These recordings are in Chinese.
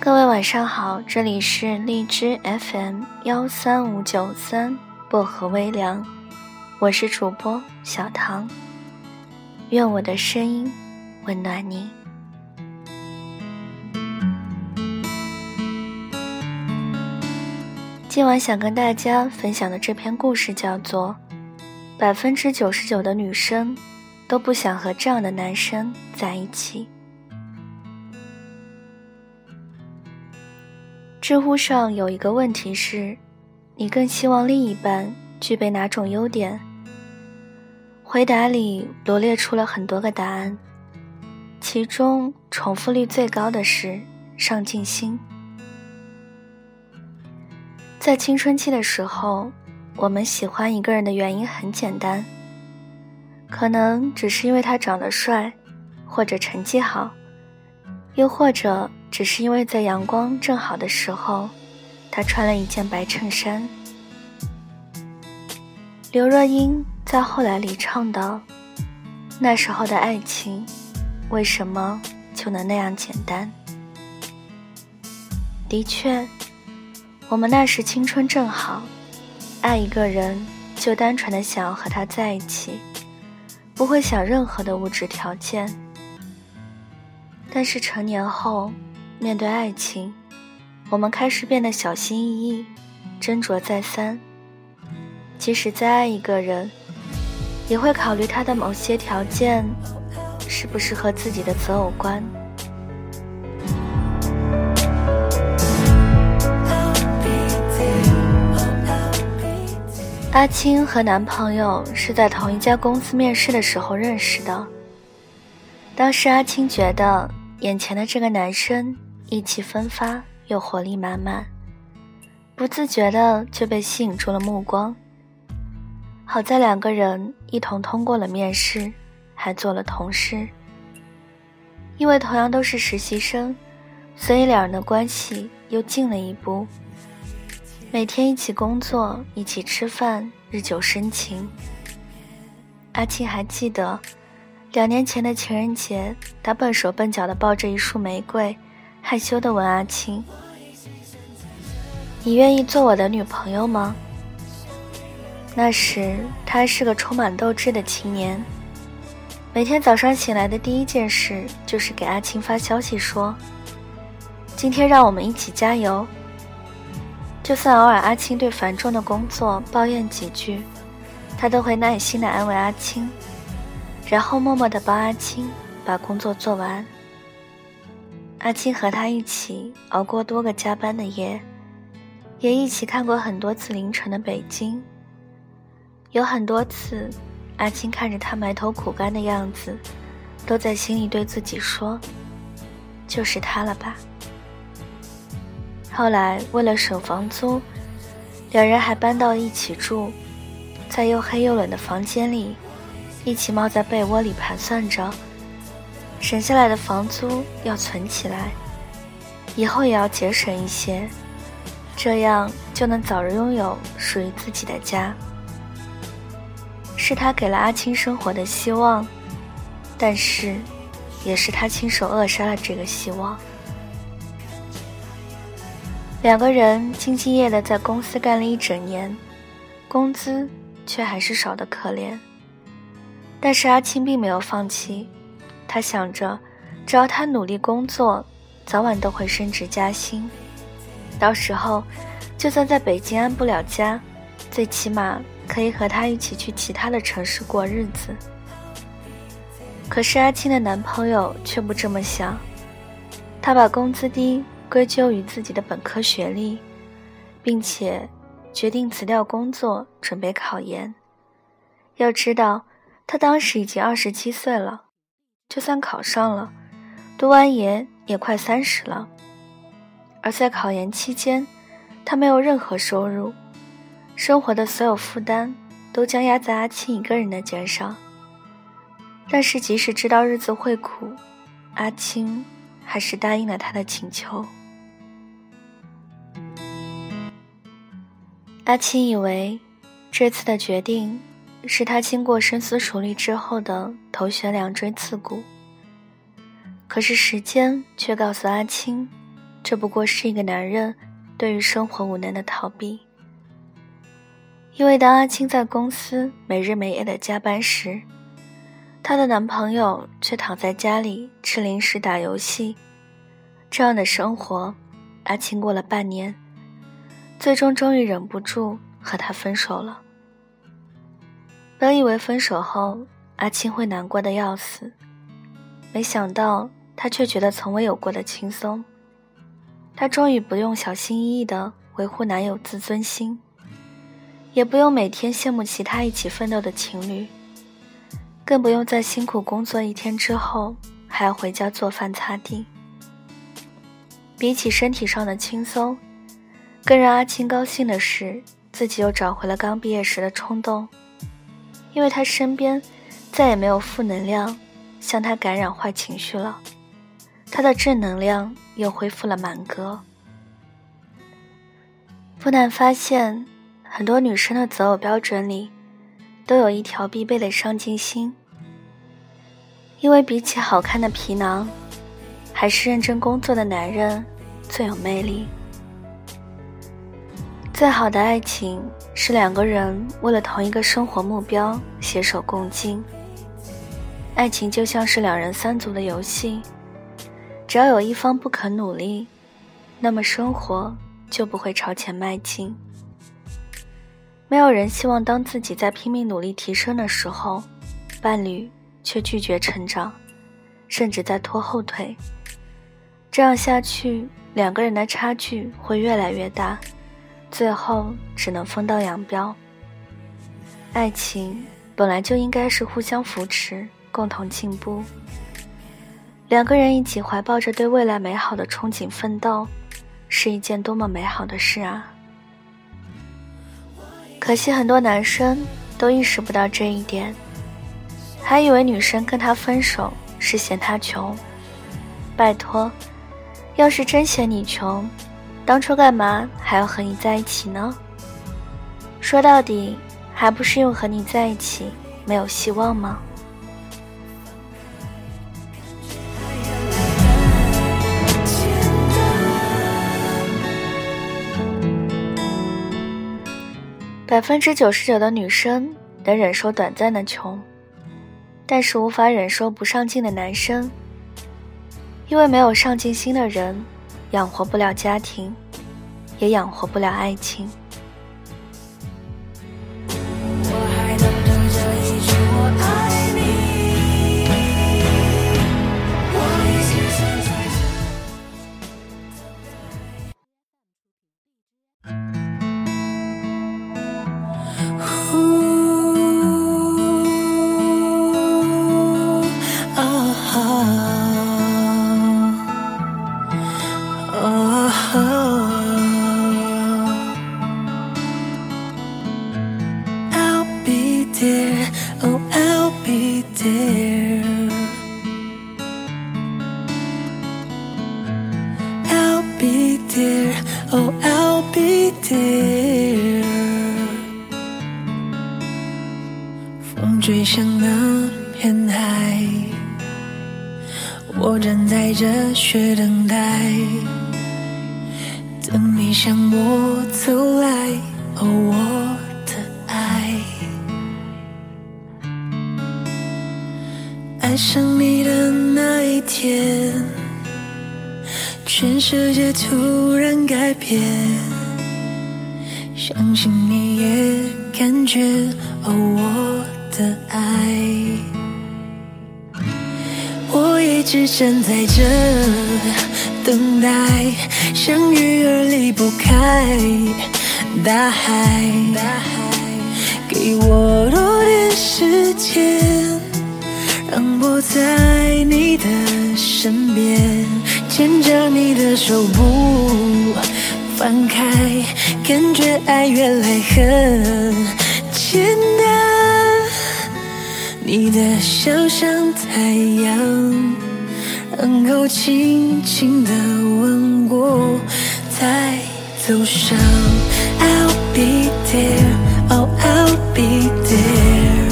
各位晚上好，这里是荔枝 FM 幺三五九三薄荷微凉，我是主播小唐，愿我的声音温暖你。今晚想跟大家分享的这篇故事叫做《百分之九十九的女生都不想和这样的男生在一起》。知乎上有一个问题是：你更希望另一半具备哪种优点？回答里罗列出了很多个答案，其中重复率最高的是上进心。在青春期的时候，我们喜欢一个人的原因很简单，可能只是因为他长得帅，或者成绩好，又或者。只是因为在阳光正好的时候，他穿了一件白衬衫。刘若英在《后来》里唱道：“那时候的爱情，为什么就能那样简单？”的确，我们那时青春正好，爱一个人就单纯的想要和他在一起，不会想任何的物质条件。但是成年后，面对爱情，我们开始变得小心翼翼，斟酌再三。即使再爱一个人，也会考虑他的某些条件是不是和自己的择偶观。阿青和男朋友是在同一家公司面试的时候认识的。当时阿青觉得眼前的这个男生。意气风发又活力满满，不自觉的就被吸引住了目光。好在两个人一同通过了面试，还做了同事。因为同样都是实习生，所以两人的关系又近了一步。每天一起工作，一起吃饭，日久生情。阿青还记得，两年前的情人节，他笨手笨脚的抱着一束玫瑰。害羞的问阿青：“你愿意做我的女朋友吗？”那时他是个充满斗志的青年，每天早上醒来的第一件事就是给阿青发消息说：“今天让我们一起加油。”就算偶尔阿青对繁重的工作抱怨几句，他都会耐心的安慰阿青，然后默默的帮阿青把工作做完。阿青和他一起熬过多个加班的夜，也一起看过很多次凌晨的北京。有很多次，阿青看着他埋头苦干的样子，都在心里对自己说：“就是他了吧。”后来为了省房租，两人还搬到一起住，在又黑又冷的房间里，一起猫在被窝里盘算着。省下来的房租要存起来，以后也要节省一些，这样就能早日拥有属于自己的家。是他给了阿青生活的希望，但是，也是他亲手扼杀了这个希望。两个人兢兢业业的在公司干了一整年，工资却还是少得可怜。但是阿青并没有放弃。他想着，只要他努力工作，早晚都会升职加薪。到时候，就算在北京安不了家，最起码可以和他一起去其他的城市过日子。可是阿青的男朋友却不这么想，他把工资低归咎于自己的本科学历，并且决定辞掉工作准备考研。要知道，他当时已经二十七岁了。就算考上了，读完研也快三十了。而在考研期间，他没有任何收入，生活的所有负担都将压在阿青一个人的肩上。但是，即使知道日子会苦，阿青还是答应了他的请求。阿青以为，这次的决定是他经过深思熟虑之后的头悬梁锥刺股。可是时间却告诉阿青，这不过是一个男人对于生活无能的逃避。因为当阿青在公司没日没夜的加班时，她的男朋友却躺在家里吃零食、打游戏，这样的生活，阿青过了半年，最终终于忍不住和他分手了。本以为分手后阿青会难过的要死，没想到她却觉得从未有过的轻松。她终于不用小心翼翼的维护男友自尊心，也不用每天羡慕其他一起奋斗的情侣，更不用在辛苦工作一天之后还要回家做饭擦地。比起身体上的轻松，更让阿青高兴的是，自己又找回了刚毕业时的冲动。因为他身边再也没有负能量向他感染坏情绪了，他的正能量又恢复了满格。不难发现，很多女生的择偶标准里，都有一条必备的上进心。因为比起好看的皮囊，还是认真工作的男人最有魅力。再好的爱情。是两个人为了同一个生活目标携手共进。爱情就像是两人三足的游戏，只要有一方不肯努力，那么生活就不会朝前迈进。没有人希望当自己在拼命努力提升的时候，伴侣却拒绝成长，甚至在拖后腿。这样下去，两个人的差距会越来越大。最后只能分道扬镳。爱情本来就应该是互相扶持、共同进步。两个人一起怀抱着对未来美好的憧憬奋斗，是一件多么美好的事啊！可惜很多男生都意识不到这一点，还以为女生跟他分手是嫌他穷。拜托，要是真嫌你穷。当初干嘛还要和你在一起呢？说到底，还不是因为和你在一起没有希望吗？百分之九十九的女生能忍受短暂的穷，但是无法忍受不上进的男生，因为没有上进心的人。养活不了家庭，也养活不了爱情。追向那片海，我站在这雪等待，等你向我走来，哦，我的爱。爱上你的那一天，全世界突然改变，相信你也感觉，哦，我。的爱，我一直站在这等待，相遇而离不开大海。给我多点时间，让我在你的身边，牵着你的手不放开，感觉爱原来很简单。你的笑像太阳然后轻轻的吻我在走上 i'll be there oh i'll be there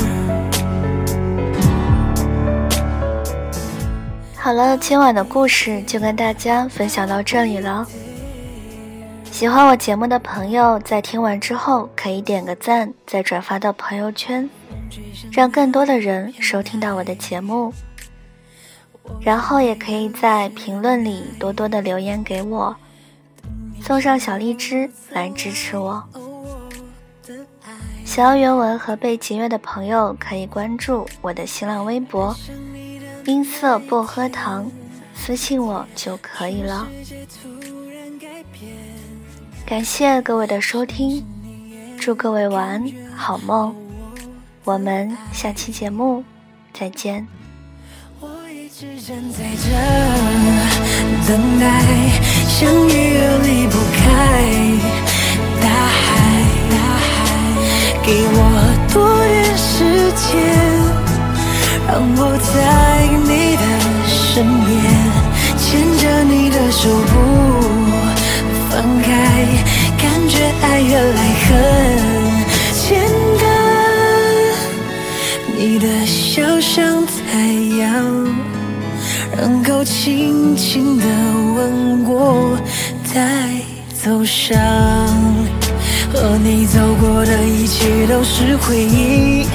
好了今晚的故事就跟大家分享到这里了。喜欢我节目的朋友在听完之后可以点个赞再转发到朋友圈。让更多的人收听到我的节目。然后也可以在评论里多多的留言给我，送上小荔枝来支持我。想要原文和背景乐的朋友，可以关注我的新浪微博“音色薄荷糖”，私信我就可以了。感谢各位的收听，祝各位晚安，好梦。我们下期节目再见。我一直站在这等待，相遇而离不开大海，大海，给我多点时间，让我在你的身边，牵着你的手不。放开，感觉爱越来很就像太阳，然后轻轻的吻过，再走上。和你走过的一切都是回忆，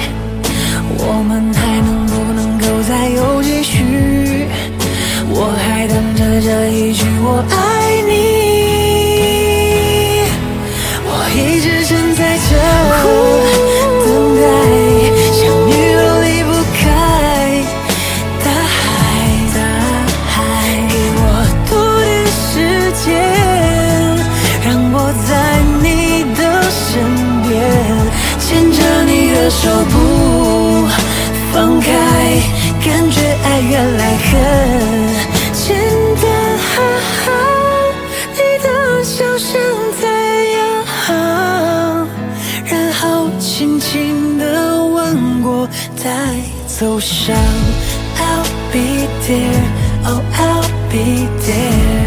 手不放开感觉爱原来很简单你的笑声在央然后轻轻的吻我带走伤。I'll be there oh i'll be there